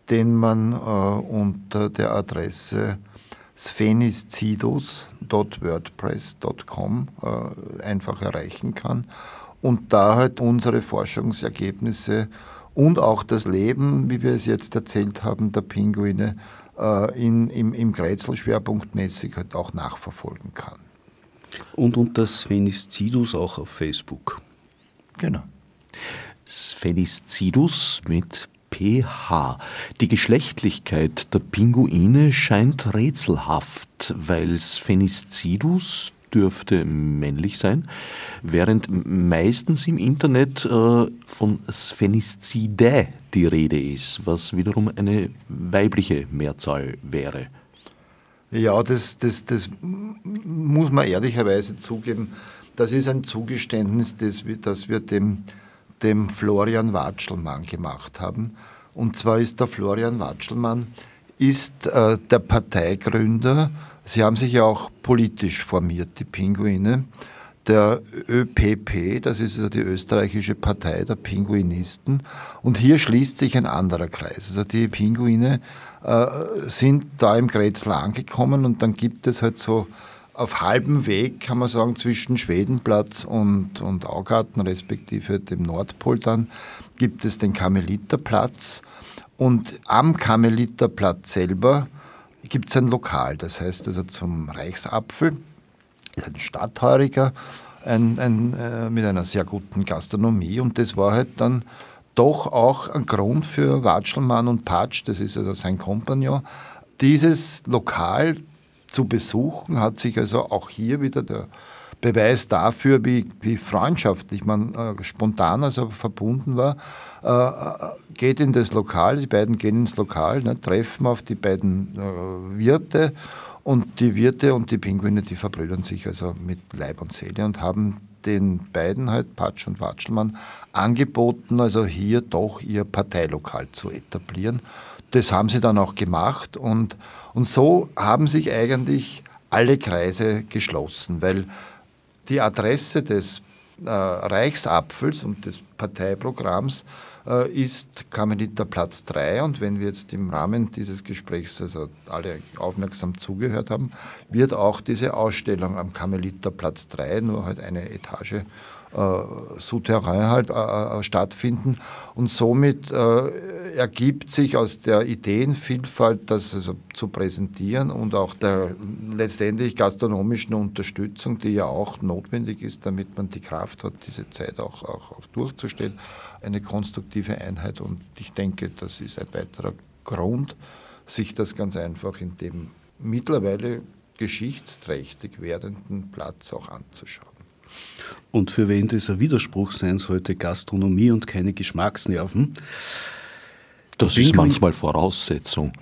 den man äh, unter der Adresse spheniscidos.wordpress.com äh, einfach erreichen kann und da halt unsere Forschungsergebnisse und auch das Leben, wie wir es jetzt erzählt haben, der Pinguine äh, in, im, im Grätzl schwerpunktmäßig halt auch nachverfolgen kann. Und unter Spheniscidus auch auf Facebook. Genau. Spheniscidus mit PH. Die Geschlechtlichkeit der Pinguine scheint rätselhaft, weil Spheniscidus dürfte männlich sein, während meistens im Internet äh, von Spheniscidae die Rede ist, was wiederum eine weibliche Mehrzahl wäre. Ja, das, das, das muss man ehrlicherweise zugeben. Das ist ein Zugeständnis, das wir, das wir dem, dem Florian Watschelmann gemacht haben. Und zwar ist der Florian Watschelmann ist, äh, der Parteigründer Sie haben sich ja auch politisch formiert, die Pinguine. Der ÖPP, das ist also die österreichische Partei der Pinguinisten. Und hier schließt sich ein anderer Kreis. Also die Pinguine äh, sind da im Grätzl angekommen und dann gibt es halt so auf halbem Weg, kann man sagen, zwischen Schwedenplatz und, und Augarten, respektive dem Nordpol dann, gibt es den Karmeliterplatz. Und am Karmeliterplatz selber gibt es ein Lokal, das heißt also zum Reichsapfel, ein Stadtheuriger, ein, ein, äh, mit einer sehr guten Gastronomie und das war halt dann doch auch ein Grund für Watschelmann und Patsch, das ist also sein Kompagnon, dieses Lokal zu besuchen, hat sich also auch hier wieder der Beweis dafür, wie, wie freundschaftlich man äh, spontan also verbunden war, äh, äh, geht in das Lokal, die beiden gehen ins Lokal, ne, treffen auf die beiden äh, Wirte und die Wirte und die Pinguine, die verbrüdern sich also mit Leib und Seele und haben den beiden halt, Patsch und Watschelmann, angeboten, also hier doch ihr Parteilokal zu etablieren. Das haben sie dann auch gemacht und, und so haben sich eigentlich alle Kreise geschlossen, weil die Adresse des äh, Reichsapfels und des Parteiprogramms äh, ist Karmeliter Platz 3 und wenn wir jetzt im Rahmen dieses Gesprächs also alle aufmerksam zugehört haben, wird auch diese Ausstellung am Karmeliter Platz 3, nur halt eine Etage Souterrain halt äh, äh, stattfinden. Und somit äh, ergibt sich aus der Ideenvielfalt, das also zu präsentieren und auch der letztendlich gastronomischen Unterstützung, die ja auch notwendig ist, damit man die Kraft hat, diese Zeit auch, auch, auch durchzustellen, eine konstruktive Einheit. Und ich denke, das ist ein weiterer Grund, sich das ganz einfach in dem mittlerweile geschichtsträchtig werdenden Platz auch anzuschauen. Und für wen das ein Widerspruch sein sollte, Gastronomie und keine Geschmacksnerven. Das ist manchmal Voraussetzung.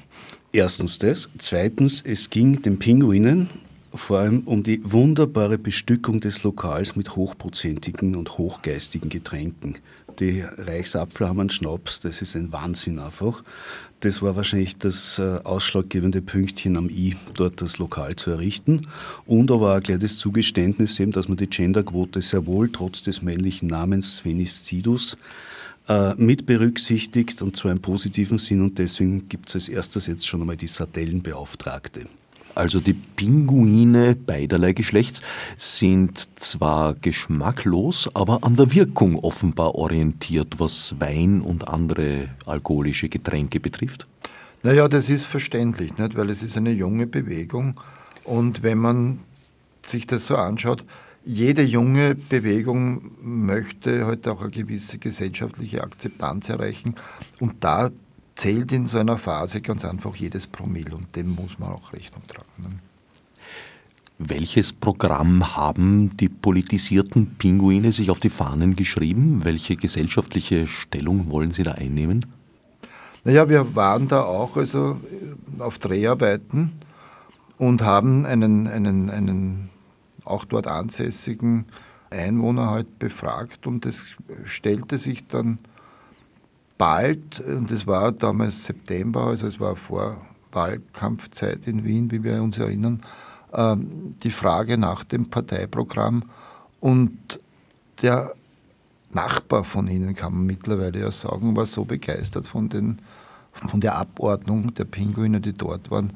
Erstens das. Zweitens, es ging den Pinguinen vor allem um die wunderbare Bestückung des Lokals mit hochprozentigen und hochgeistigen Getränken. Die Reichsapfel haben einen Schnaps, das ist ein Wahnsinn einfach. Das war wahrscheinlich das äh, ausschlaggebende Pünktchen am I, dort das Lokal zu errichten. Und aber auch gleich das Zugeständnis eben, dass man die Genderquote sehr wohl trotz des männlichen Namens Svenis Zidus äh, mit berücksichtigt und zwar im positiven Sinn und deswegen gibt es als erstes jetzt schon einmal die Satellenbeauftragte. Also die Pinguine beiderlei Geschlechts sind zwar geschmacklos, aber an der Wirkung offenbar orientiert, was Wein und andere alkoholische Getränke betrifft. Naja, das ist verständlich, nicht? weil es ist eine junge Bewegung und wenn man sich das so anschaut, jede junge Bewegung möchte heute auch eine gewisse gesellschaftliche Akzeptanz erreichen und da zählt in so einer Phase ganz einfach jedes Promille und dem muss man auch Rechnung tragen. Ne? Welches Programm haben die politisierten Pinguine sich auf die Fahnen geschrieben? Welche gesellschaftliche Stellung wollen sie da einnehmen? Naja, wir waren da auch also auf Dreharbeiten und haben einen, einen, einen auch dort ansässigen Einwohner halt befragt und es stellte sich dann bald, und es war damals September, also es war vor Wahlkampfzeit in Wien, wie wir uns erinnern, ähm, die Frage nach dem Parteiprogramm. Und der Nachbar von Ihnen, kann man mittlerweile ja sagen, war so begeistert von, den, von der Abordnung der Pinguine, die dort waren,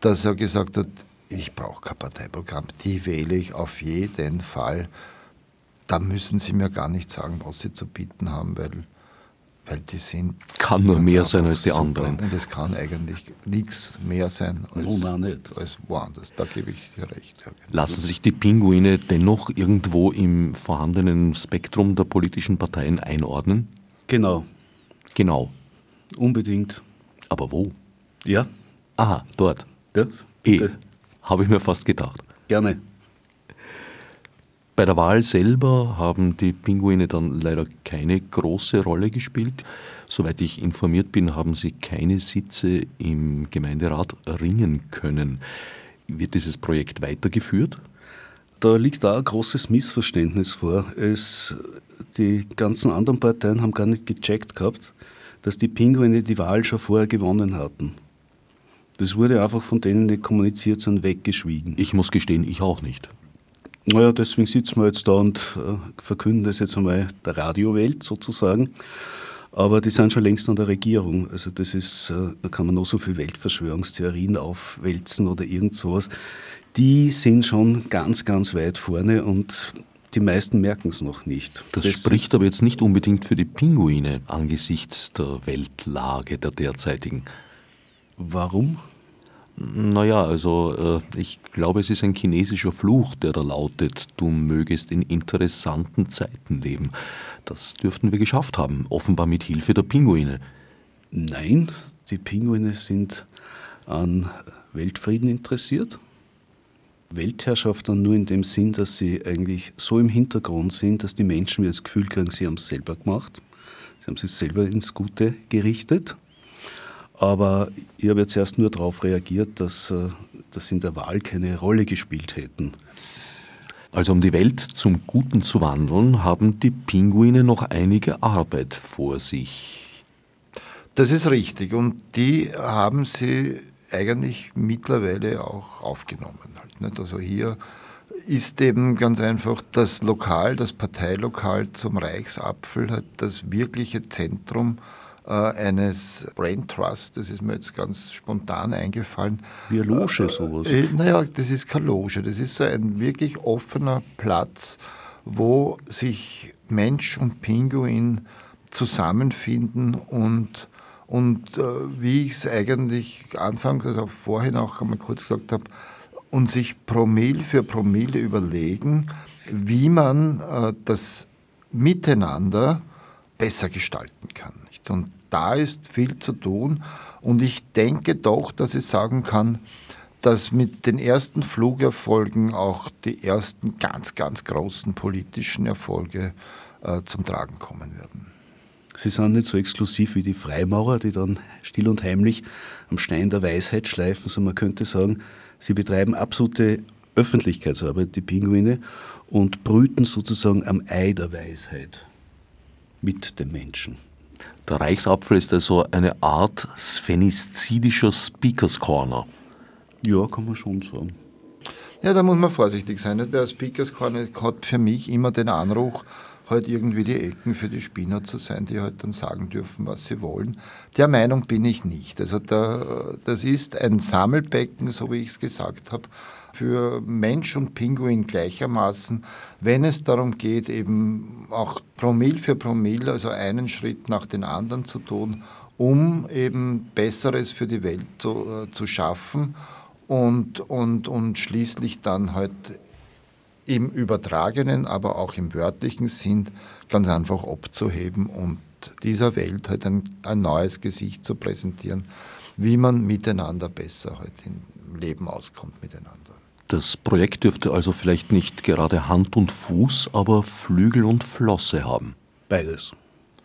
dass er gesagt hat, ich brauche kein Parteiprogramm, die wähle ich auf jeden Fall. Da müssen Sie mir gar nicht sagen, was Sie zu bieten haben, weil weil die sind. Kann nur mehr sein als die super. anderen. Und es kann eigentlich nichts mehr sein als, no, nicht. als woanders. Da gebe ich dir recht. Genau. Lassen sich die Pinguine dennoch irgendwo im vorhandenen Spektrum der politischen Parteien einordnen? Genau, Genau. unbedingt. Aber wo? Ja, Aha, dort. ja, Eh, bitte. habe ich mir fast gedacht. Gerne. Bei der Wahl selber haben die Pinguine dann leider keine große Rolle gespielt. Soweit ich informiert bin, haben sie keine Sitze im Gemeinderat ringen können. Wird dieses Projekt weitergeführt? Da liegt da ein großes Missverständnis vor. Es, die ganzen anderen Parteien haben gar nicht gecheckt gehabt, dass die Pinguine die Wahl schon vorher gewonnen hatten. Das wurde einfach von denen, die kommuniziert sind, weggeschwiegen. Ich muss gestehen, ich auch nicht. Naja, deswegen sitzen wir jetzt da und äh, verkünden das jetzt einmal der Radiowelt sozusagen. Aber die sind schon längst an der Regierung. Also das ist, äh, da kann man noch so viel Weltverschwörungstheorien aufwälzen oder irgend sowas. Die sind schon ganz, ganz weit vorne und die meisten merken es noch nicht. Das, spricht aber jetzt nicht unbedingt für die Pinguine angesichts der Weltlage der derzeitigen. Warum? Naja, also äh, ich glaube, es ist ein chinesischer Fluch, der da lautet, du mögest in interessanten Zeiten leben. Das dürften wir geschafft haben, offenbar mit Hilfe der Pinguine. Nein, die Pinguine sind an Weltfrieden interessiert. Weltherrschaft dann nur in dem Sinn, dass sie eigentlich so im Hintergrund sind, dass die Menschen wieder das Gefühl kriegen, sie haben es selber gemacht. Sie haben sich selber ins Gute gerichtet. Aber ich habe jetzt erst nur darauf reagiert, dass äh, das in der Wahl keine Rolle gespielt hätten. Also um die Welt zum Guten zu wandeln, haben die Pinguine noch einige Arbeit vor sich. Das ist richtig und die haben sie eigentlich mittlerweile auch aufgenommen. Halt? Also hier ist eben ganz einfach das Lokal, das Parteilokal zum Reichsapfel, das wirkliche Zentrum eines Brain Trust, das ist mir jetzt ganz spontan eingefallen. Wie eine Loge sowas. Äh, naja, das ist keine Loge, das ist so ein wirklich offener Platz, wo sich Mensch und Pinguin zusammenfinden und, und äh, wie ich es eigentlich anfangs, also vorhin auch einmal kurz gesagt habe, und sich Promille für Promille überlegen, wie man äh, das Miteinander besser gestalten kann. Nicht? Und da ist viel zu tun. Und ich denke doch, dass ich sagen kann, dass mit den ersten Flugerfolgen auch die ersten ganz, ganz großen politischen Erfolge äh, zum Tragen kommen werden. Sie sind nicht so exklusiv wie die Freimaurer, die dann still und heimlich am Stein der Weisheit schleifen, sondern man könnte sagen, sie betreiben absolute Öffentlichkeitsarbeit, die Pinguine, und brüten sozusagen am Ei der Weisheit mit den Menschen. Der Reichsapfel ist also eine Art sphenizidischer Speakers Corner. Ja, kann man schon sagen. Ja, da muss man vorsichtig sein. Nicht? Weil Speakers Corner hat für mich immer den Anruch, halt irgendwie die Ecken für die Spinner zu sein, die halt dann sagen dürfen, was sie wollen. Der Meinung bin ich nicht. Also da, das ist ein Sammelbecken, so wie ich es gesagt habe, für Mensch und Pinguin gleichermaßen, wenn es darum geht, eben auch Promille für Promille, also einen Schritt nach den anderen zu tun, um eben Besseres für die Welt zu, äh, zu schaffen und, und, und schließlich dann halt im übertragenen, aber auch im wörtlichen Sinn ganz einfach abzuheben und dieser Welt halt ein, ein neues Gesicht zu präsentieren, wie man miteinander besser halt im Leben auskommt miteinander. Das Projekt dürfte also vielleicht nicht gerade Hand und Fuß, aber Flügel und Flosse haben. Beides.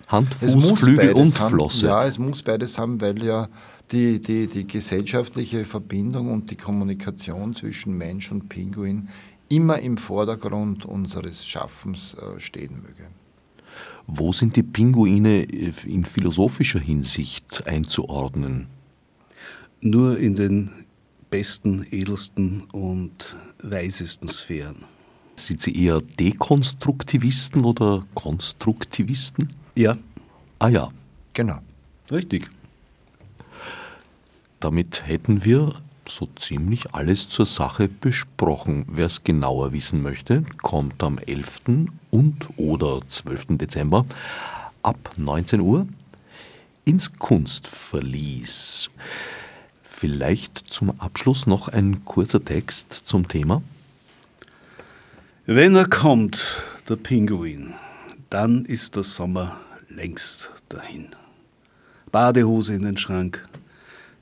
Hand, Fuß, Flügel und haben. Flosse. Ja, es muss beides haben, weil ja die, die, die gesellschaftliche Verbindung und die Kommunikation zwischen Mensch und Pinguin immer im Vordergrund unseres Schaffens äh, stehen möge. Wo sind die Pinguine in philosophischer Hinsicht einzuordnen? Nur in den besten, edelsten und weisesten Sphären. Sind Sie eher Dekonstruktivisten oder Konstruktivisten? Ja. Ah ja. Genau. Richtig. Damit hätten wir so ziemlich alles zur Sache besprochen. Wer es genauer wissen möchte, kommt am 11. und oder 12. Dezember ab 19 Uhr ins Kunstverlies. Vielleicht zum Abschluss noch ein kurzer Text zum Thema. Wenn er kommt, der Pinguin, dann ist der Sommer längst dahin. Badehose in den Schrank,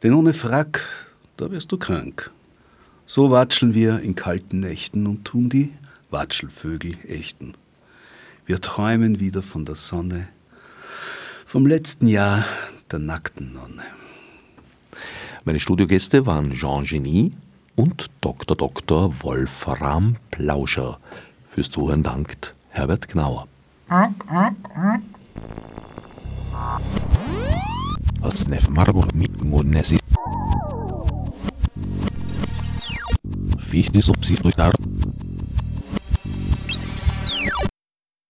denn ohne Frack, da wirst du krank. So watscheln wir in kalten Nächten und tun die Watschelvögel ächten. Wir träumen wieder von der Sonne, vom letzten Jahr der nackten Nonne. Meine Studiogäste waren Jean Genie und Dr. Dr. Wolfram Plauscher. Fürs Zuhören dankt Herbert Gnauer. Als Nef Marburg mit Monesi. Fichtes ob sie durch